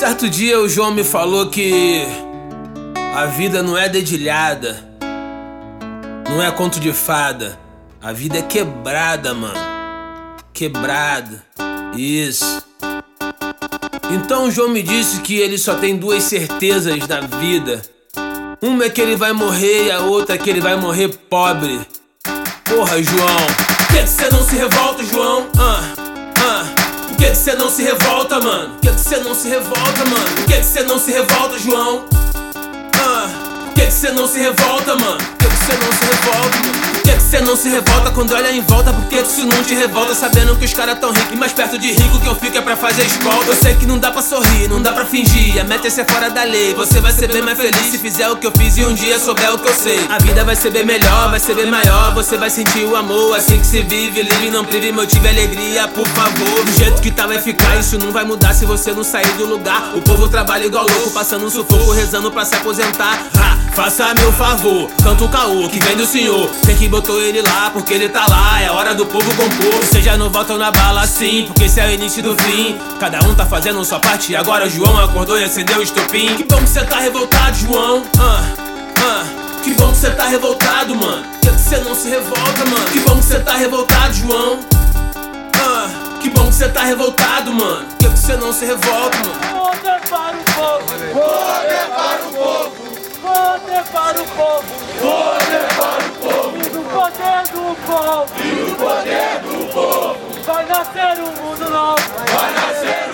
Certo dia o João me falou que a vida não é dedilhada, não é conto de fada, a vida é quebrada, mano. Quebrada, isso. Então o João me disse que ele só tem duas certezas na vida. Uma é que ele vai morrer e a outra é que ele vai morrer pobre. Porra, João. Por que você não se revolta, João? Que você não se revolta, mano? Por que você não se revolta, mano? Por que você não se revolta, João? Ah, por que você não se revolta, mano? Você não se revolta quando olha em volta? Por que isso não te revolta sabendo que os caras tão ricos? E mais perto de rico que eu fico é pra fazer escolta. Eu sei que não dá pra sorrir, não dá pra fingir. A meta é ser fora da lei. Você vai ser bem mais feliz se fizer o que eu fiz e um dia souber o que eu sei. A vida vai ser bem melhor, vai ser bem maior. Você vai sentir o amor assim que se vive. Livre, não prive, motive alegria, por favor. Do jeito que tá, vai ficar. Isso não vai mudar se você não sair do lugar. O povo trabalha igual louco, passando um sufoco, rezando pra se aposentar. Faça meu favor, canta o caô que vem do senhor. Tem que botou ele lá, porque ele tá lá. É hora do povo compor. Vocês já não voltam na bala assim, porque esse é o início do fim. Cada um tá fazendo sua parte. Agora João acordou e acendeu o estopim. Que bom que cê tá revoltado, João. Ah, ah. Que bom que cê tá revoltado, mano. Que cê não se revolta, mano? Que bom que cê tá revoltado, João. Ah, que bom que cê tá revoltado, mano. Que cê não se revolta, mano? para o povo. Poder para o povo. E do poder do povo. E do poder do povo. Vai nascer um mundo novo. Vai nascer